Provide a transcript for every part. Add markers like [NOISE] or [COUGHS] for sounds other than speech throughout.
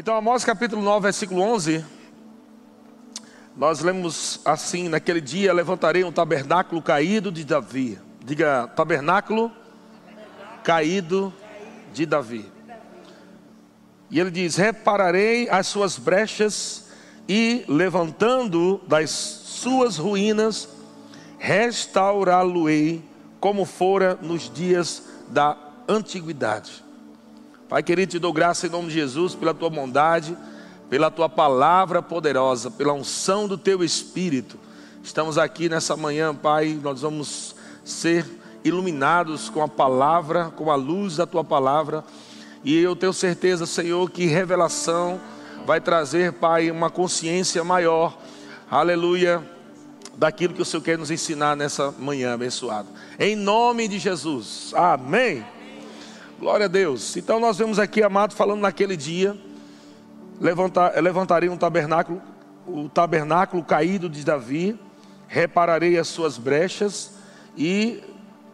Então, Amós capítulo 9, versículo 11, nós lemos assim: Naquele dia levantarei um tabernáculo caído de Davi. Diga, tabernáculo caído de Davi. E ele diz: Repararei as suas brechas e, levantando das suas ruínas, restaurá-lo-ei como fora nos dias da antiguidade. Pai querido, te dou graça em nome de Jesus pela tua bondade, pela tua palavra poderosa, pela unção do teu espírito. Estamos aqui nessa manhã, Pai, nós vamos ser iluminados com a palavra, com a luz da tua palavra. E eu tenho certeza, Senhor, que revelação vai trazer, Pai, uma consciência maior. Aleluia daquilo que o Senhor quer nos ensinar nessa manhã abençoada. Em nome de Jesus. Amém. Glória a Deus. Então nós vemos aqui, amado, falando naquele dia, levantar, levantarei um tabernáculo, o tabernáculo caído de Davi, repararei as suas brechas e,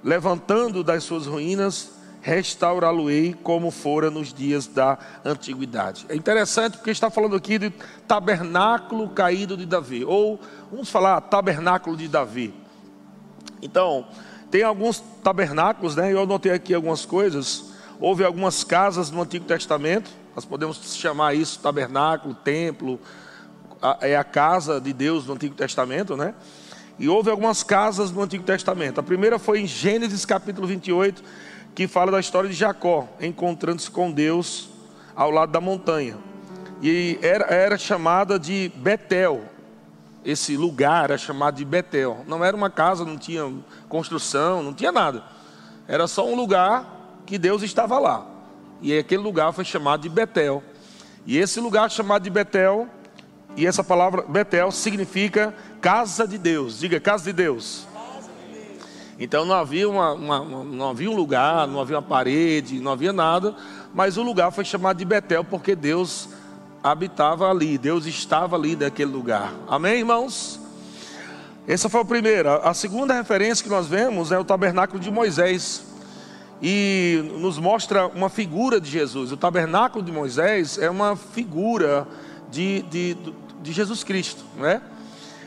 levantando das suas ruínas, restaurá-lo-ei como fora nos dias da antiguidade. É interessante porque está falando aqui de tabernáculo caído de Davi, ou vamos falar tabernáculo de Davi. Então, tem alguns tabernáculos, né? Eu anotei aqui algumas coisas. Houve algumas casas no Antigo Testamento, nós podemos chamar isso tabernáculo, templo, é a casa de Deus no Antigo Testamento, né? E houve algumas casas no Antigo Testamento. A primeira foi em Gênesis capítulo 28, que fala da história de Jacó encontrando-se com Deus ao lado da montanha. E era, era chamada de Betel. Esse lugar era chamado de Betel. Não era uma casa, não tinha construção, não tinha nada. Era só um lugar que Deus estava lá. E aquele lugar foi chamado de Betel. E esse lugar chamado de Betel, e essa palavra Betel significa casa de Deus. Diga, casa de Deus. Então não havia, uma, uma, não havia um lugar, não havia uma parede, não havia nada, mas o lugar foi chamado de Betel porque Deus habitava ali, Deus estava ali naquele lugar. Amém, irmãos? Essa foi a primeira. A segunda referência que nós vemos é o tabernáculo de Moisés e nos mostra uma figura de Jesus. O tabernáculo de Moisés é uma figura de, de, de Jesus Cristo, né?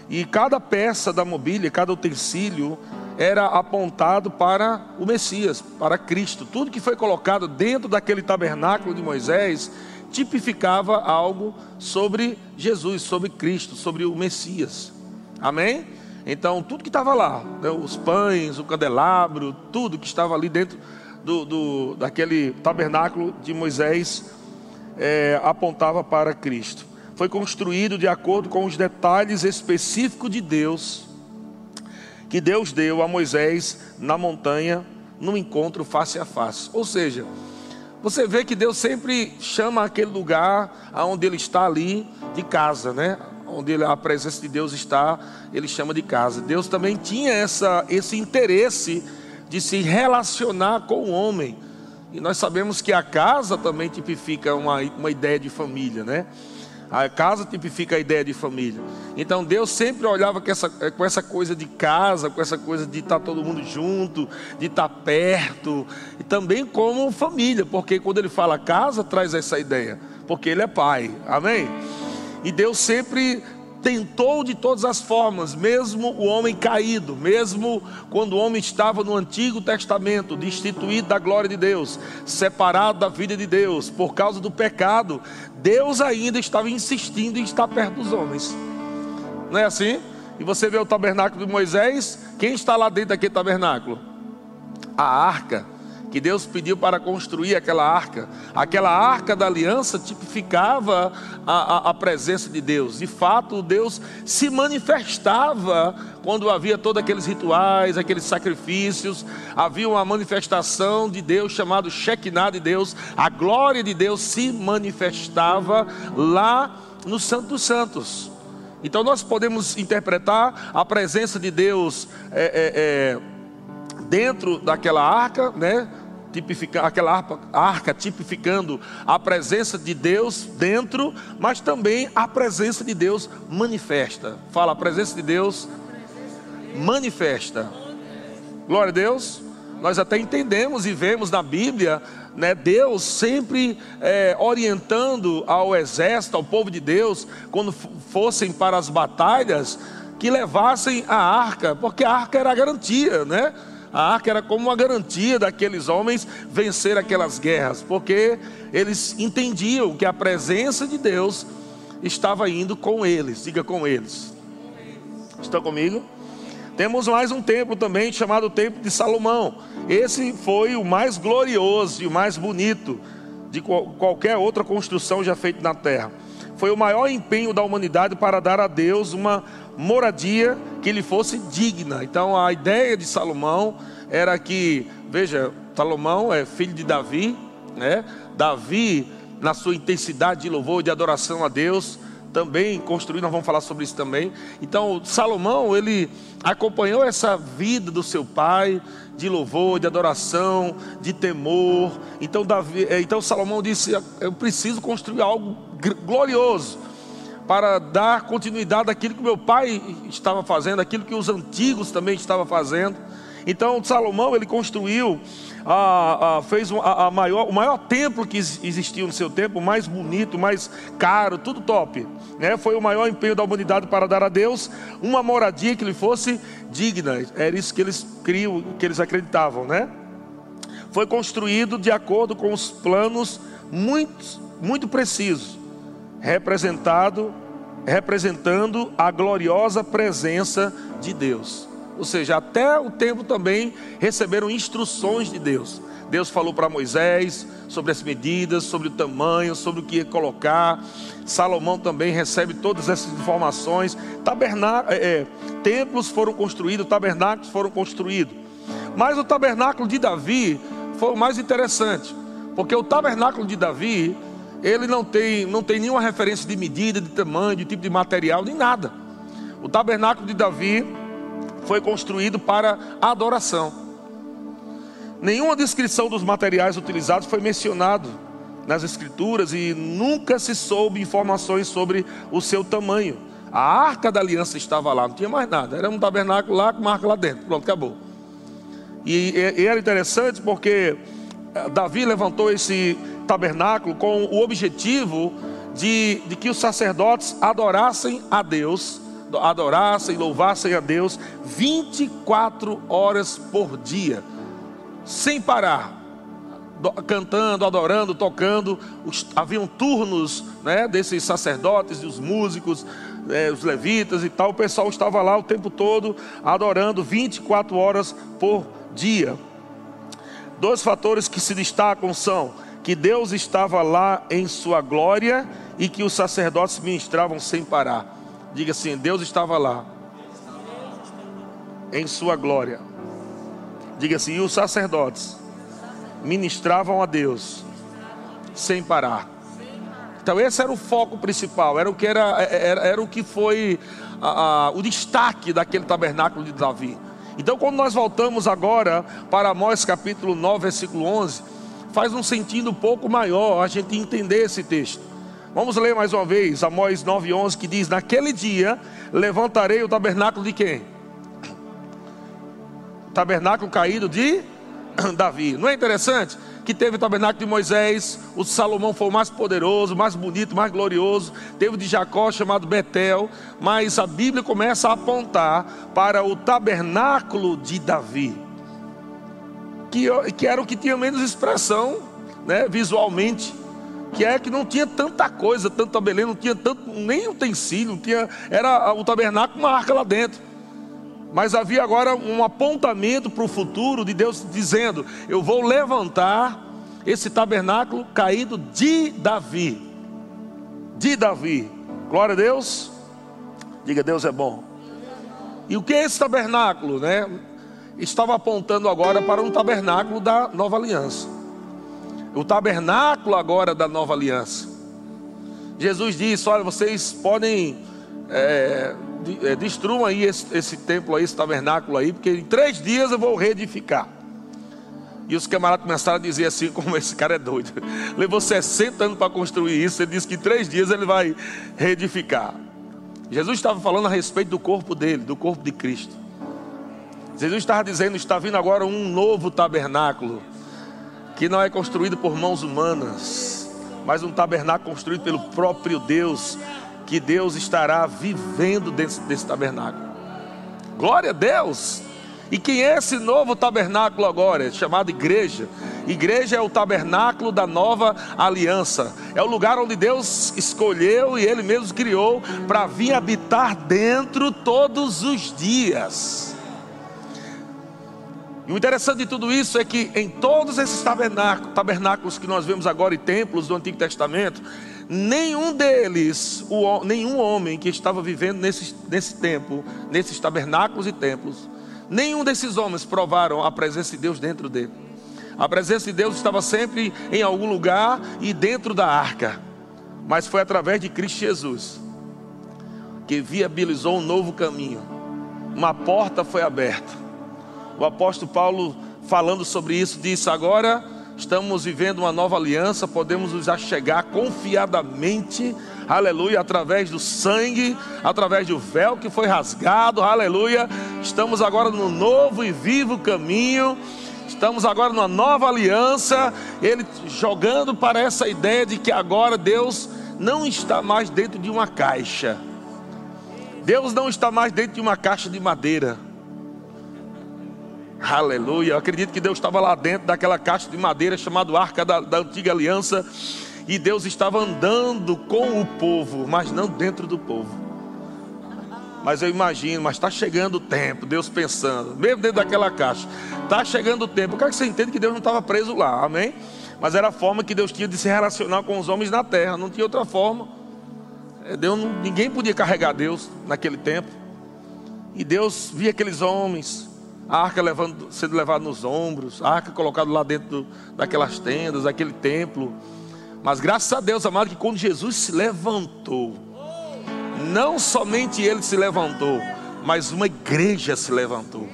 E cada peça da mobília, cada utensílio era apontado para o Messias, para Cristo. Tudo que foi colocado dentro daquele tabernáculo de Moisés tipificava algo sobre Jesus, sobre Cristo, sobre o Messias. Amém? Então, tudo que estava lá, né, os pães, o candelabro, tudo que estava ali dentro do, do daquele tabernáculo de Moisés é, apontava para Cristo. Foi construído de acordo com os detalhes específicos de Deus, que Deus deu a Moisés na montanha, no encontro face a face. Ou seja, você vê que Deus sempre chama aquele lugar onde ele está ali de casa, né? Onde a presença de Deus está, ele chama de casa. Deus também tinha essa, esse interesse de se relacionar com o homem. E nós sabemos que a casa também tipifica uma, uma ideia de família, né? A casa tipifica a ideia de família. Então Deus sempre olhava com essa, com essa coisa de casa, com essa coisa de estar todo mundo junto, de estar perto, e também como família, porque quando ele fala casa, traz essa ideia, porque ele é pai, amém? E Deus sempre tentou de todas as formas, mesmo o homem caído, mesmo quando o homem estava no Antigo Testamento, destituído da glória de Deus, separado da vida de Deus, por causa do pecado, Deus ainda estava insistindo em estar perto dos homens. Não é assim? E você vê o tabernáculo de Moisés, quem está lá dentro daquele tabernáculo? A arca que Deus pediu para construir aquela arca. Aquela arca da aliança tipificava a, a, a, presença de Deus. De fato, Deus se manifestava quando havia todos aqueles rituais, aqueles sacrifícios. Havia uma manifestação de Deus chamado Shekinah de Deus. A glória de Deus se manifestava lá no Santo dos Santos. Então nós podemos interpretar a presença de Deus. É, é, é, dentro daquela arca, né? Aquela arca, arca tipificando a presença de Deus dentro, mas também a presença de Deus manifesta. Fala, a presença de Deus manifesta. Glória a Deus. Nós até entendemos e vemos na Bíblia né, Deus sempre é, orientando ao exército, ao povo de Deus, quando fossem para as batalhas, que levassem a arca, porque a arca era a garantia, né? A arca era como uma garantia daqueles homens vencer aquelas guerras, porque eles entendiam que a presença de Deus estava indo com eles. Diga com eles. Estão comigo? Temos mais um templo também chamado Templo de Salomão. Esse foi o mais glorioso e o mais bonito de qualquer outra construção já feita na terra. Foi o maior empenho da humanidade para dar a Deus uma moradia que lhe fosse digna. Então a ideia de Salomão era que, veja, Salomão é filho de Davi, né? Davi, na sua intensidade de louvor e de adoração a Deus, também construiu, nós vamos falar sobre isso também. Então, Salomão, ele acompanhou essa vida do seu pai, de louvor, de adoração, de temor. Então, Davi, eh, então Salomão disse: Eu preciso construir algo glorioso para dar continuidade àquilo que meu pai estava fazendo, aquilo que os antigos também estavam fazendo. Então Salomão ele construiu, a, a, fez a, maior, o maior templo que existiu no seu tempo, mais bonito, mais caro, tudo top. Né? Foi o maior empenho da humanidade para dar a Deus uma moradia que lhe fosse digna. Era isso que eles criam, que eles acreditavam, né? Foi construído de acordo com os planos muito, muito precisos representado, representando a gloriosa presença de Deus. Ou seja, até o tempo também receberam instruções de Deus. Deus falou para Moisés sobre as medidas, sobre o tamanho, sobre o que ia colocar. Salomão também recebe todas essas informações. É, é, templos foram construídos, tabernáculos foram construídos. Mas o tabernáculo de Davi foi o mais interessante, porque o tabernáculo de Davi ele não tem, não tem nenhuma referência de medida, de tamanho, de tipo de material, nem nada. O tabernáculo de Davi foi construído para adoração. Nenhuma descrição dos materiais utilizados foi mencionado nas escrituras e nunca se soube informações sobre o seu tamanho. A arca da aliança estava lá, não tinha mais nada. Era um tabernáculo lá com marca lá dentro. Pronto, acabou. E, e era interessante porque eh, Davi levantou esse tabernáculo com o objetivo de, de que os sacerdotes adorassem a Deus, adorassem, louvassem a Deus 24 horas por dia, sem parar cantando, adorando, tocando. Os, haviam turnos né, desses sacerdotes, os músicos, é, os levitas e tal. O pessoal estava lá o tempo todo adorando 24 horas por dia. Dois fatores que se destacam são que Deus estava lá em sua glória e que os sacerdotes ministravam sem parar. Diga assim: Deus estava lá em sua glória. Diga assim: e os sacerdotes ministravam a Deus sem parar. Então esse era o foco principal, era o que era, era, era o que foi a, a, o destaque daquele tabernáculo de Davi. Então quando nós voltamos agora para Amós capítulo 9, versículo 11, faz um sentido um pouco maior a gente entender esse texto. Vamos ler mais uma vez Amós 9:11 que diz: "Naquele dia levantarei o tabernáculo de quem? O tabernáculo caído de [COUGHS] Davi. Não é interessante que teve o tabernáculo de Moisés, o Salomão foi o mais poderoso, mais bonito, mais glorioso. Teve o de Jacó chamado Betel, mas a Bíblia começa a apontar para o tabernáculo de Davi que, que era o que tinha menos expressão né, visualmente. Que é que não tinha tanta coisa, tanta beleza, não tinha tanto, nem utensílio, não tinha, era o tabernáculo, uma arca lá dentro. Mas havia agora um apontamento para o futuro de Deus dizendo: Eu vou levantar esse tabernáculo caído de Davi. De Davi. Glória a Deus. Diga, Deus é bom. E o que é esse tabernáculo, né? Estava apontando agora para um tabernáculo da nova aliança. O tabernáculo agora da nova aliança. Jesus disse: Olha, vocês podem é, é, destruam aí esse, esse templo aí, esse tabernáculo aí, porque em três dias eu vou reedificar. E os camaradas começaram a dizer assim: [LAUGHS] como esse cara é doido. Levou 60 anos para construir isso. Ele disse que em três dias ele vai reedificar. Jesus estava falando a respeito do corpo dele, do corpo de Cristo. Jesus estava dizendo: está vindo agora um novo tabernáculo. que não é construído por mãos humanas, mas um tabernáculo construído pelo próprio Deus, que Deus estará vivendo dentro desse tabernáculo. Glória a Deus! E quem é esse novo tabernáculo agora? É chamado igreja. Igreja é o tabernáculo da nova aliança. É o lugar onde Deus escolheu e Ele mesmo criou para vir habitar dentro todos os dias. E o interessante de tudo isso é que em todos esses tabernáculos, tabernáculos que nós vemos agora e templos do Antigo Testamento, nenhum deles, o, nenhum homem que estava vivendo nesse, nesse tempo, nesses tabernáculos e templos, nenhum desses homens provaram a presença de Deus dentro dele. A presença de Deus estava sempre em algum lugar e dentro da arca, mas foi através de Cristo Jesus que viabilizou um novo caminho. Uma porta foi aberta. O apóstolo Paulo, falando sobre isso, disse: Agora estamos vivendo uma nova aliança, podemos nos achegar confiadamente, aleluia, através do sangue, através do véu que foi rasgado, aleluia. Estamos agora no novo e vivo caminho. Estamos agora numa nova aliança, ele jogando para essa ideia de que agora Deus não está mais dentro de uma caixa. Deus não está mais dentro de uma caixa de madeira. Aleluia. Eu acredito que Deus estava lá dentro daquela caixa de madeira chamada Arca da, da Antiga Aliança. E Deus estava andando com o povo, mas não dentro do povo. Mas eu imagino, mas está chegando o tempo, Deus pensando, mesmo dentro daquela caixa, está chegando o tempo. Eu quero que você entenda que Deus não estava preso lá, amém? Mas era a forma que Deus tinha de se relacionar com os homens na terra, não tinha outra forma. É, Deus, ninguém podia carregar Deus naquele tempo. E Deus via aqueles homens a arca levando, sendo levada nos ombros, a arca colocada lá dentro daquelas tendas, daquele templo. Mas graças a Deus, amado, que quando Jesus se levantou, não somente ele se levantou, mas uma igreja se levantou.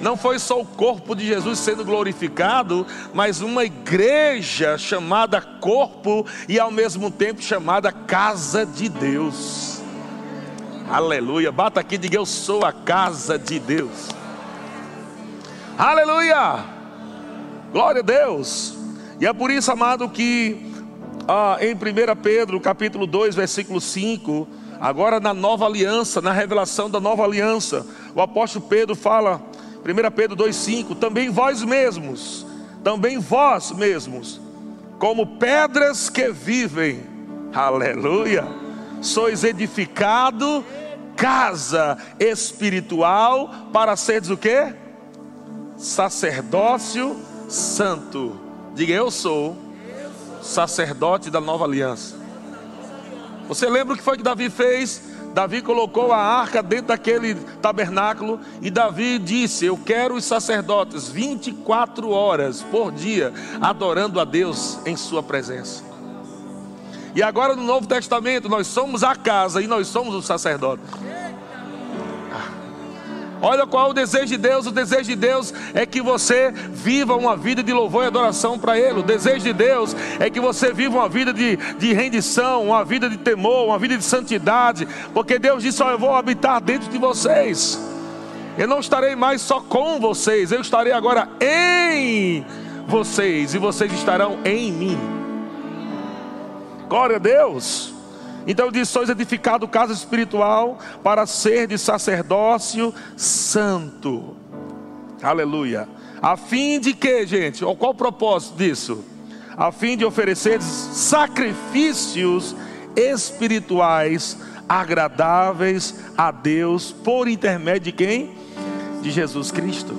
Não foi só o corpo de Jesus sendo glorificado, mas uma igreja chamada corpo e ao mesmo tempo chamada casa de Deus. Aleluia. Bata aqui e diga: Eu sou a casa de Deus. Aleluia! Glória a Deus! E é por isso, amado, que ah, em 1 Pedro, capítulo 2, versículo 5, agora na nova aliança, na revelação da nova aliança, o apóstolo Pedro fala, 1 Pedro 2,5: também vós mesmos, também vós mesmos, como pedras que vivem, aleluia, sois edificado casa espiritual para seres o que? Sacerdócio santo. Diga, eu sou sacerdote da nova aliança. Você lembra o que foi que Davi fez? Davi colocou a arca dentro daquele tabernáculo e Davi disse: Eu quero os sacerdotes 24 horas por dia adorando a Deus em Sua presença. E agora no Novo Testamento nós somos a casa e nós somos os sacerdotes. Olha qual é o desejo de Deus: o desejo de Deus é que você viva uma vida de louvor e adoração para Ele. O desejo de Deus é que você viva uma vida de, de rendição, uma vida de temor, uma vida de santidade, porque Deus disse: Eu vou habitar dentro de vocês. Eu não estarei mais só com vocês, eu estarei agora em vocês, e vocês estarão em mim. Glória a Deus. Então diz: sois edificado casa espiritual para ser de sacerdócio santo. Aleluia. A fim de que, gente? Qual o propósito disso? A fim de oferecer sacrifícios espirituais agradáveis a Deus por intermédio de quem? De Jesus Cristo.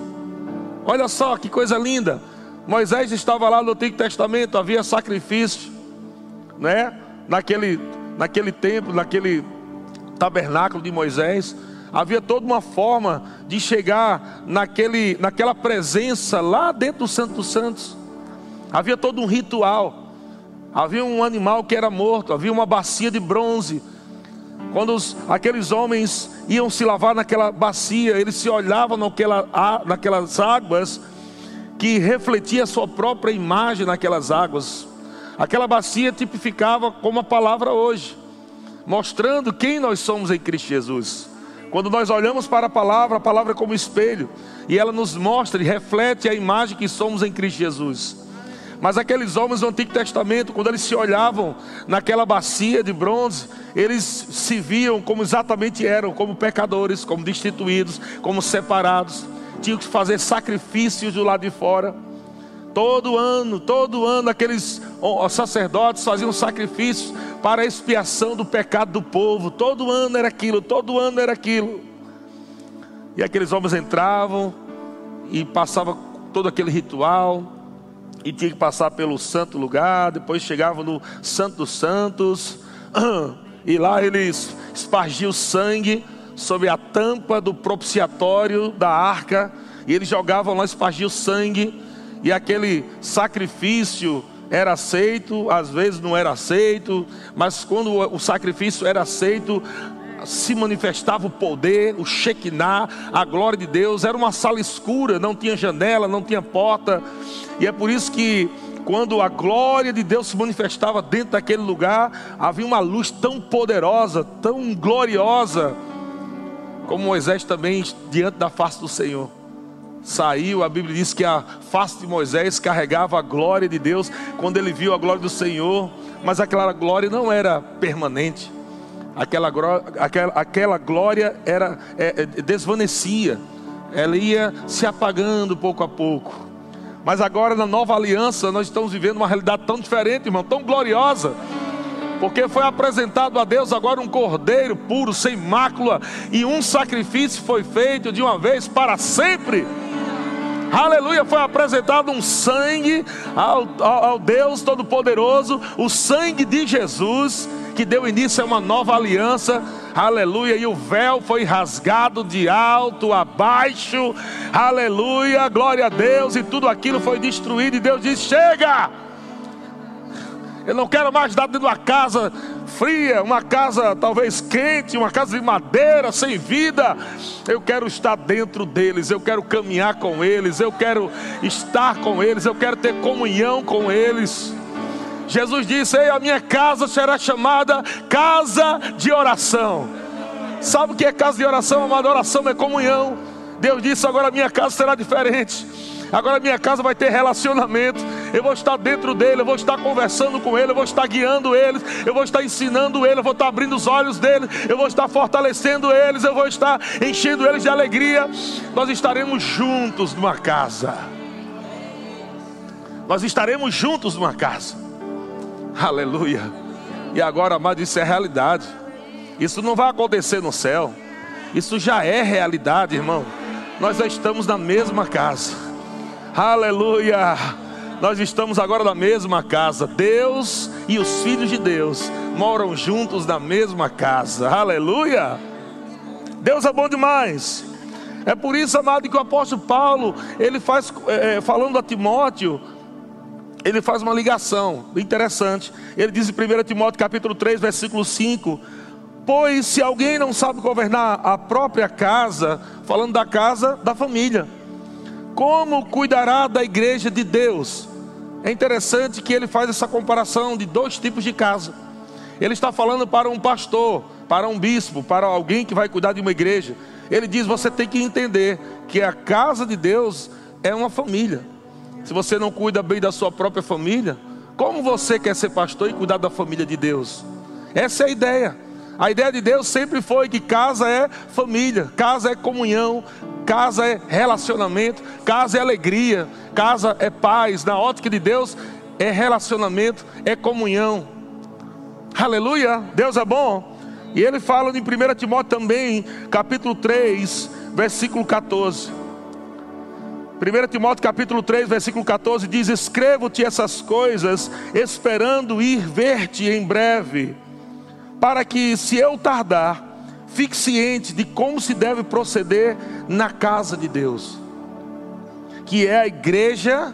Olha só que coisa linda. Moisés estava lá no Antigo Testamento, havia sacrifício, né? Naquele naquele templo, naquele tabernáculo de Moisés, havia toda uma forma de chegar naquele, naquela presença lá dentro do Santo dos Santos. Havia todo um ritual. Havia um animal que era morto, havia uma bacia de bronze. Quando os, aqueles homens iam se lavar naquela bacia, eles se olhavam naquela, naquelas águas que refletia a sua própria imagem naquelas águas. Aquela bacia tipificava como a palavra hoje, mostrando quem nós somos em Cristo Jesus. Quando nós olhamos para a palavra, a palavra é como espelho, e ela nos mostra e reflete a imagem que somos em Cristo Jesus. Mas aqueles homens do Antigo Testamento, quando eles se olhavam naquela bacia de bronze, eles se viam como exatamente eram, como pecadores, como destituídos, como separados. Tinham que fazer sacrifícios do lado de fora. Todo ano, todo ano, aqueles sacerdotes faziam sacrifícios para a expiação do pecado do povo. Todo ano era aquilo, todo ano era aquilo. E aqueles homens entravam e passavam todo aquele ritual e tinha que passar pelo santo lugar, depois chegava no Santo dos Santos, [CLEARS THROAT] e lá eles espargiam sangue sobre a tampa do propiciatório da arca, e eles jogavam lá, espargiam sangue, e aquele sacrifício era aceito, às vezes não era aceito, mas quando o sacrifício era aceito, se manifestava o poder, o Shekinah, a glória de Deus. Era uma sala escura, não tinha janela, não tinha porta. E é por isso que quando a glória de Deus se manifestava dentro daquele lugar, havia uma luz tão poderosa, tão gloriosa, como Moisés também diante da face do Senhor. Saiu, a Bíblia diz que a face de Moisés carregava a glória de Deus quando ele viu a glória do Senhor, mas aquela glória não era permanente aquela, aquela, aquela glória era é, é, desvanecia, ela ia se apagando pouco a pouco. Mas agora na nova aliança nós estamos vivendo uma realidade tão diferente, irmão, tão gloriosa. Porque foi apresentado a Deus agora um cordeiro puro, sem mácula, e um sacrifício foi feito de uma vez para sempre. Aleluia, foi apresentado um sangue ao, ao, ao Deus Todo-Poderoso, o sangue de Jesus que deu início a uma nova aliança, aleluia, e o véu foi rasgado de alto a baixo, aleluia, glória a Deus, e tudo aquilo foi destruído, e Deus disse: chega! Eu não quero mais estar dentro de uma casa fria, uma casa talvez quente, uma casa de madeira, sem vida. Eu quero estar dentro deles, eu quero caminhar com eles, eu quero estar com eles, eu quero ter comunhão com eles. Jesus disse: Ei, a minha casa será chamada casa de oração. Sabe o que é casa de oração? Uma adoração é comunhão. Deus disse: agora a minha casa será diferente. Agora a minha casa vai ter relacionamento. Eu vou estar dentro dele, eu vou estar conversando com ele, eu vou estar guiando eles, eu vou estar ensinando eles, eu vou estar abrindo os olhos deles, eu vou estar fortalecendo eles, eu vou estar enchendo eles de alegria. Nós estaremos juntos numa casa. Nós estaremos juntos numa casa. Aleluia. E agora, amado, isso é realidade. Isso não vai acontecer no céu. Isso já é realidade, irmão. Nós já estamos na mesma casa. Aleluia. Nós estamos agora na mesma casa. Deus e os filhos de Deus moram juntos na mesma casa. Aleluia. Deus é bom demais. É por isso, amado, que o apóstolo Paulo, ele faz, é, falando a Timóteo, ele faz uma ligação interessante. Ele diz em 1 Timóteo capítulo 3, versículo 5: Pois se alguém não sabe governar a própria casa, falando da casa da família, como cuidará da igreja de Deus? É interessante que ele faz essa comparação de dois tipos de casa. Ele está falando para um pastor, para um bispo, para alguém que vai cuidar de uma igreja. Ele diz: você tem que entender que a casa de Deus é uma família se você não cuida bem da sua própria família, como você quer ser pastor e cuidar da família de Deus? Essa é a ideia. A ideia de Deus sempre foi que casa é família, casa é comunhão, casa é relacionamento, casa é alegria, casa é paz. Na ótica de Deus, é relacionamento, é comunhão. Aleluia, Deus é bom. E ele fala em 1 Timóteo também, capítulo 3, versículo 14. 1 Timóteo capítulo 3, versículo 14 diz: Escrevo-te essas coisas, esperando ir ver-te em breve, para que, se eu tardar, fique ciente de como se deve proceder na casa de Deus, que é a igreja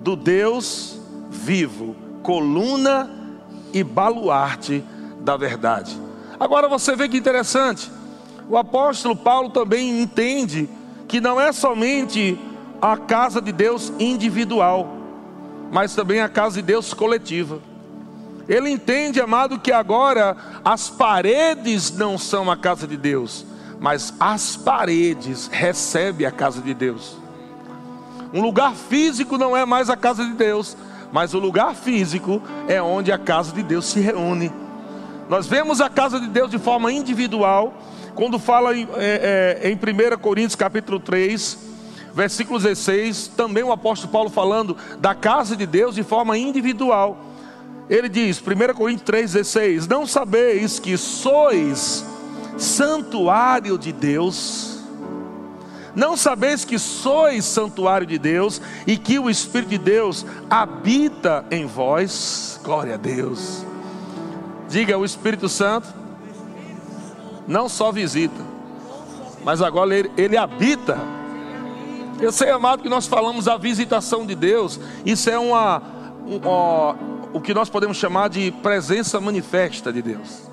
do Deus vivo, coluna e baluarte da verdade. Agora você vê que interessante, o apóstolo Paulo também entende que não é somente a casa de Deus individual, mas também a casa de Deus coletiva. Ele entende, amado, que agora as paredes não são a casa de Deus, mas as paredes recebem a casa de Deus. Um lugar físico não é mais a casa de Deus, mas o lugar físico é onde a casa de Deus se reúne. Nós vemos a casa de Deus de forma individual, quando fala em, é, é, em 1 Coríntios capítulo 3, versículo 16, também o apóstolo Paulo falando da casa de Deus de forma individual. Ele diz, 1 Coríntios 3,16: Não sabeis que sois santuário de Deus? Não sabeis que sois santuário de Deus e que o Espírito de Deus habita em vós? Glória a Deus. Diga, o Espírito Santo não só visita, mas agora ele, ele habita. Eu sei, amado, que nós falamos a visitação de Deus, isso é uma, um, ó, o que nós podemos chamar de presença manifesta de Deus.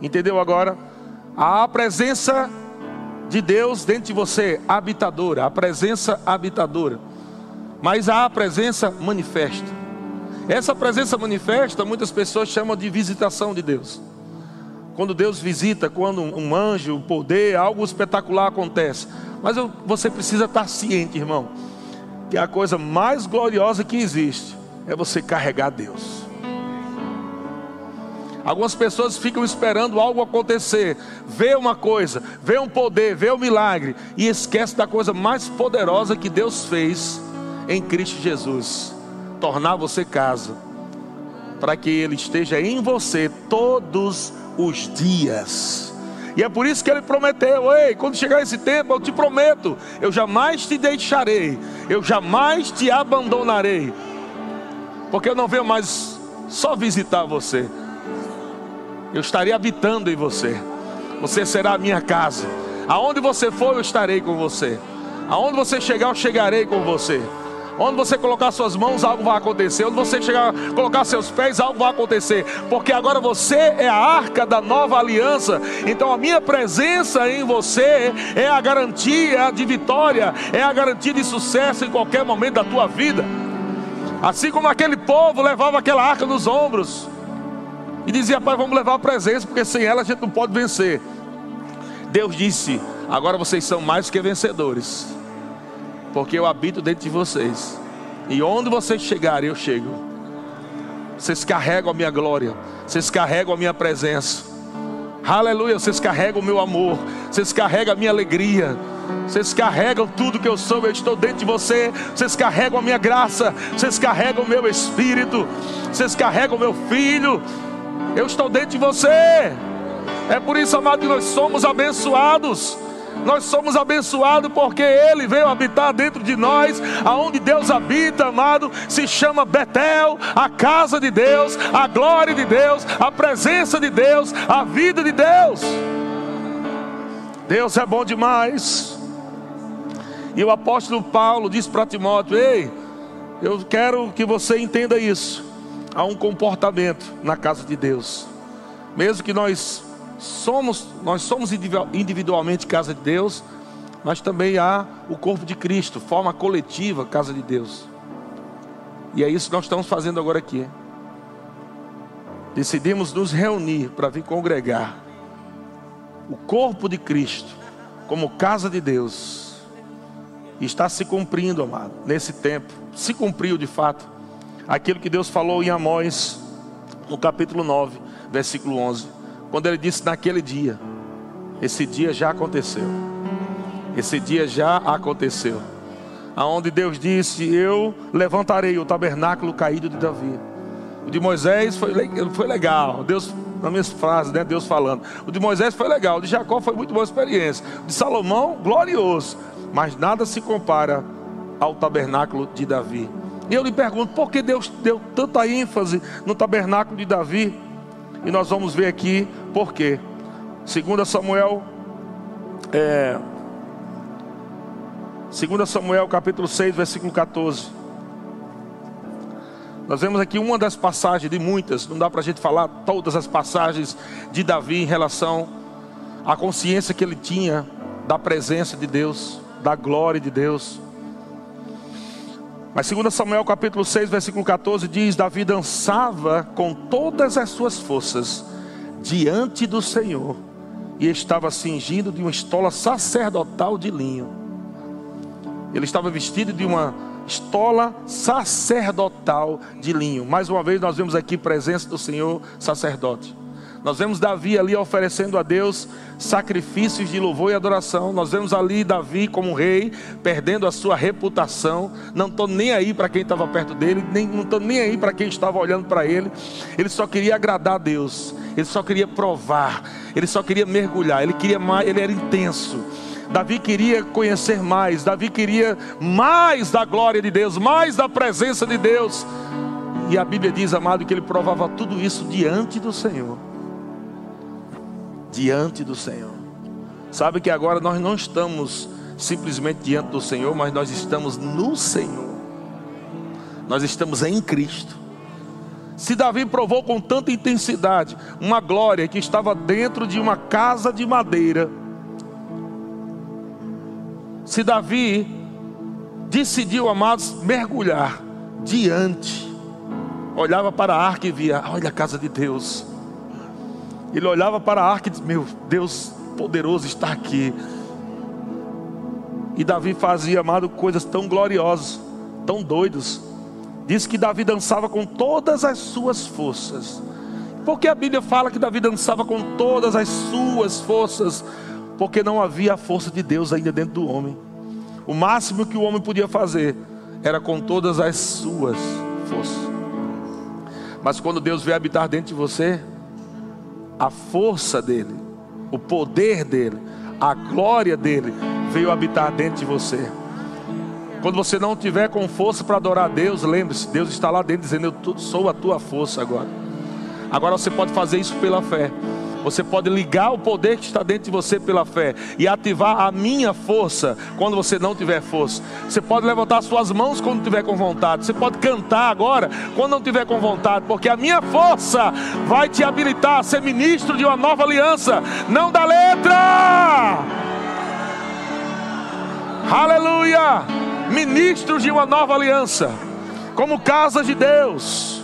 Entendeu agora? A presença de Deus dentro de você, habitadora, a presença habitadora. Mas há a presença manifesta. Essa presença manifesta, muitas pessoas chamam de visitação de Deus. Quando Deus visita, quando um anjo, um poder, algo espetacular acontece. Mas você precisa estar ciente, irmão, que a coisa mais gloriosa que existe é você carregar Deus. Algumas pessoas ficam esperando algo acontecer, vê uma coisa, vê um poder, vê um milagre e esquece da coisa mais poderosa que Deus fez em Cristo Jesus, tornar você casa, para que ele esteja em você todos os dias. E é por isso que ele prometeu: Ei, quando chegar esse tempo, eu te prometo, eu jamais te deixarei, eu jamais te abandonarei porque eu não venho mais só visitar você, eu estarei habitando em você, você será a minha casa, aonde você for, eu estarei com você, aonde você chegar, eu chegarei com você. Onde você colocar suas mãos, algo vai acontecer. Onde você chegar, colocar seus pés, algo vai acontecer. Porque agora você é a arca da nova aliança. Então a minha presença em você é a garantia de vitória, é a garantia de sucesso em qualquer momento da tua vida. Assim como aquele povo levava aquela arca nos ombros e dizia: Pai, vamos levar a presença, porque sem ela a gente não pode vencer. Deus disse: Agora vocês são mais que vencedores, porque eu habito dentro de vocês, e onde vocês chegarem, eu chego. Vocês carregam a minha glória, vocês carregam a minha presença. Aleluia, vocês carregam o meu amor, vocês carregam a minha alegria. Vocês carregam tudo que eu sou, eu estou dentro de você. Vocês carregam a minha graça, vocês carregam o meu espírito, vocês carregam o meu filho. Eu estou dentro de você. É por isso, amado, que nós somos abençoados. Nós somos abençoados porque Ele veio habitar dentro de nós, aonde Deus habita, amado, se chama Betel, a casa de Deus, a glória de Deus, a presença de Deus, a vida de Deus. Deus é bom demais. E o apóstolo Paulo diz para Timóteo: Ei, eu quero que você entenda isso. Há um comportamento na casa de Deus. Mesmo que nós somos, nós somos individualmente casa de Deus, mas também há o corpo de Cristo, forma coletiva, casa de Deus. E é isso que nós estamos fazendo agora aqui. Decidimos nos reunir para vir congregar o corpo de Cristo como casa de Deus está se cumprindo, amado, nesse tempo. Se cumpriu de fato aquilo que Deus falou em Amós, no capítulo 9, versículo 11, quando ele disse: Naquele dia, esse dia já aconteceu. Esse dia já aconteceu. Aonde Deus disse: Eu levantarei o tabernáculo caído de Davi. O de Moisés foi, foi legal. Deus nas minhas frases, né? Deus falando. O de Moisés foi legal, o de Jacó foi muito boa experiência. O de Salomão, glorioso. Mas nada se compara ao tabernáculo de Davi. E eu lhe pergunto, por que Deus deu tanta ênfase no tabernáculo de Davi? E nós vamos ver aqui por quê. Segundo Samuel, é, 2 Samuel capítulo 6, versículo 14. Nós vemos aqui uma das passagens de muitas, não dá para a gente falar todas as passagens de Davi em relação à consciência que ele tinha da presença de Deus, da glória de Deus. Mas 2 Samuel capítulo 6, versículo 14 diz: Davi dançava com todas as suas forças diante do Senhor e estava cingindo de uma estola sacerdotal de linho. Ele estava vestido de uma estola sacerdotal de linho. Mais uma vez nós vemos aqui presença do Senhor sacerdote. Nós vemos Davi ali oferecendo a Deus sacrifícios de louvor e adoração. Nós vemos ali Davi como rei, perdendo a sua reputação. Não estou nem aí para quem estava perto dele, nem, não estou nem aí para quem estava olhando para ele. Ele só queria agradar a Deus. Ele só queria provar. Ele só queria mergulhar. Ele queria mais. Ele era intenso. Davi queria conhecer mais. Davi queria mais da glória de Deus, mais da presença de Deus. E a Bíblia diz, amado, que ele provava tudo isso diante do Senhor diante do Senhor. Sabe que agora nós não estamos simplesmente diante do Senhor, mas nós estamos no Senhor. Nós estamos em Cristo. Se Davi provou com tanta intensidade uma glória que estava dentro de uma casa de madeira, se Davi decidiu, amados, mergulhar diante, olhava para a arca e via: olha a casa de Deus, ele olhava para a arca e dizia: Meu Deus poderoso está aqui. E Davi fazia, amado, coisas tão gloriosas, tão doidas. Diz que Davi dançava com todas as suas forças. Porque a Bíblia fala que Davi dançava com todas as suas forças? Porque não havia a força de Deus ainda dentro do homem. O máximo que o homem podia fazer era com todas as suas forças. Mas quando Deus veio habitar dentro de você, a força dele, o poder dele, a glória dele veio habitar dentro de você. Quando você não tiver com força para adorar a Deus, lembre-se, Deus está lá dentro dizendo: Eu sou a tua força agora. Agora você pode fazer isso pela fé. Você pode ligar o poder que está dentro de você pela fé e ativar a minha força quando você não tiver força. Você pode levantar suas mãos quando tiver com vontade. Você pode cantar agora quando não tiver com vontade, porque a minha força vai te habilitar a ser ministro de uma nova aliança, não da letra. Aleluia! Ministros de uma nova aliança, como casa de Deus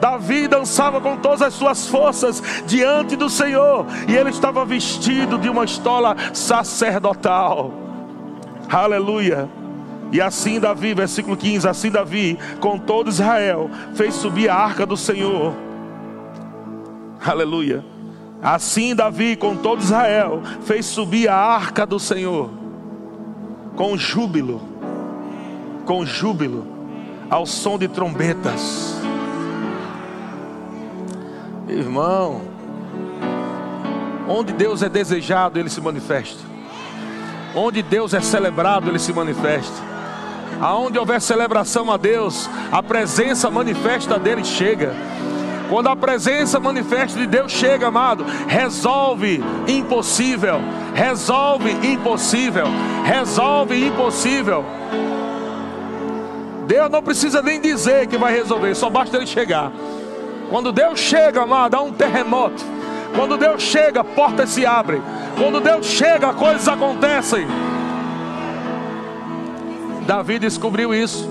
Davi dançava com todas as suas forças diante do Senhor, e ele estava vestido de uma estola sacerdotal. Aleluia. E assim Davi, versículo 15, assim Davi, com todo Israel, fez subir a arca do Senhor. Aleluia. Assim Davi, com todo Israel, fez subir a arca do Senhor, com júbilo, com júbilo, ao som de trombetas Irmão, onde Deus é desejado, Ele se manifesta. Onde Deus é celebrado, Ele se manifesta. Aonde houver celebração a Deus, a presença manifesta dele chega. Quando a presença manifesta de Deus chega, amado, resolve impossível, resolve impossível, resolve impossível. Deus não precisa nem dizer que vai resolver, só basta ele chegar. Quando Deus chega, amado, há um terremoto. Quando Deus chega, portas se abrem. Quando Deus chega, coisas acontecem. Davi descobriu isso.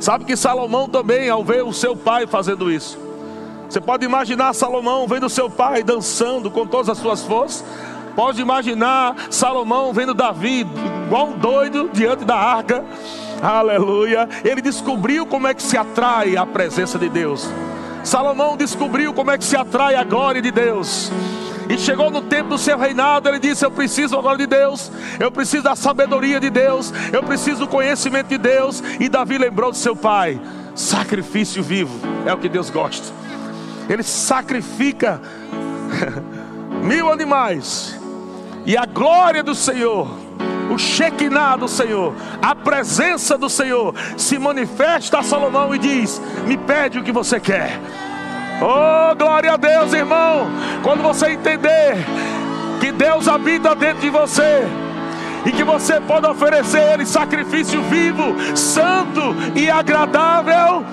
Sabe que Salomão também, ao ver o seu pai fazendo isso, você pode imaginar Salomão vendo seu pai dançando com todas as suas forças. Pode imaginar Salomão vendo Davi igual um doido diante da arca. Aleluia. Ele descobriu como é que se atrai a presença de Deus. Salomão descobriu como é que se atrai a glória de Deus. E chegou no tempo do seu reinado, ele disse: Eu preciso agora de Deus, eu preciso da sabedoria de Deus, eu preciso do conhecimento de Deus. E Davi lembrou de seu pai: sacrifício vivo é o que Deus gosta. Ele sacrifica [LAUGHS] mil animais, e a glória do Senhor o Shekinah do Senhor, a presença do Senhor se manifesta a Salomão e diz: Me pede o que você quer. Oh, glória a Deus, irmão. Quando você entender que Deus habita dentro de você, e que você pode oferecer Ele sacrifício vivo, santo e agradável,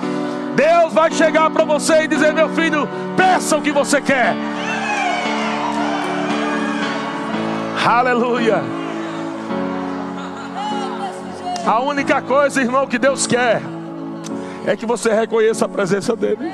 Deus vai chegar para você e dizer: Meu filho, peça o que você quer. Aleluia. A única coisa, irmão, que Deus quer é que você reconheça a presença dEle.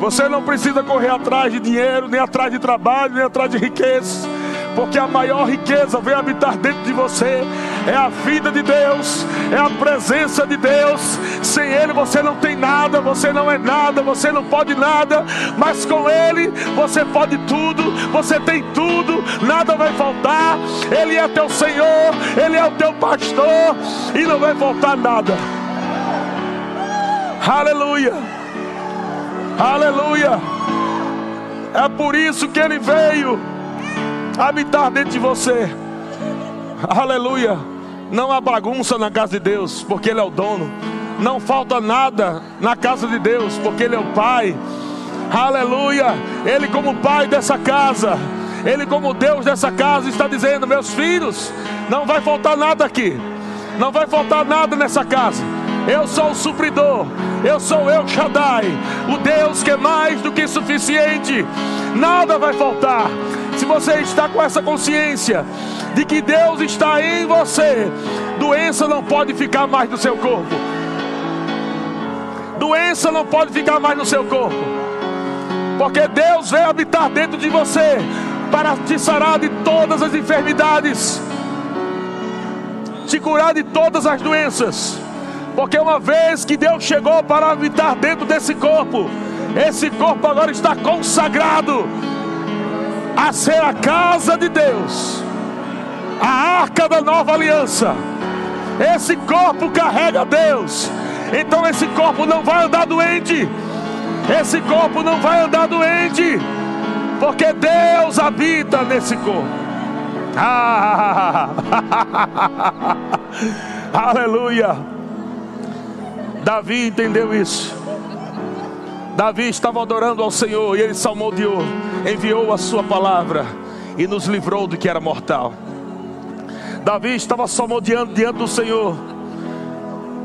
Você não precisa correr atrás de dinheiro, nem atrás de trabalho, nem atrás de riqueza. Porque a maior riqueza vem habitar dentro de você. É a vida de Deus, é a presença de Deus. Sem Ele você não tem nada, você não é nada, você não pode nada, mas com Ele você pode tudo, você tem tudo, nada vai faltar. Ele é teu Senhor, Ele é o teu pastor e não vai faltar nada. Aleluia, aleluia. É por isso que Ele veio habitar dentro de você. Aleluia. Não há bagunça na casa de Deus, porque Ele é o dono. Não falta nada na casa de Deus, porque Ele é o Pai. Aleluia. Ele, como Pai dessa casa, Ele, como Deus dessa casa, está dizendo: Meus filhos, não vai faltar nada aqui. Não vai faltar nada nessa casa. Eu sou o supridor. Eu sou eu, Shaddai, o Deus que é mais do que suficiente. Nada vai faltar. Se você está com essa consciência de que Deus está em você, doença não pode ficar mais no seu corpo. Doença não pode ficar mais no seu corpo. Porque Deus veio habitar dentro de você para te sarar de todas as enfermidades, te curar de todas as doenças. Porque uma vez que Deus chegou para habitar dentro desse corpo, esse corpo agora está consagrado a ser a casa de Deus, a arca da nova aliança. Esse corpo carrega Deus, então esse corpo não vai andar doente. Esse corpo não vai andar doente, porque Deus habita nesse corpo. Ah, [LAUGHS] aleluia. Davi entendeu isso. Davi estava adorando ao Senhor e ele salmodiou, enviou a sua palavra e nos livrou do que era mortal. Davi estava salmodiando diante do Senhor.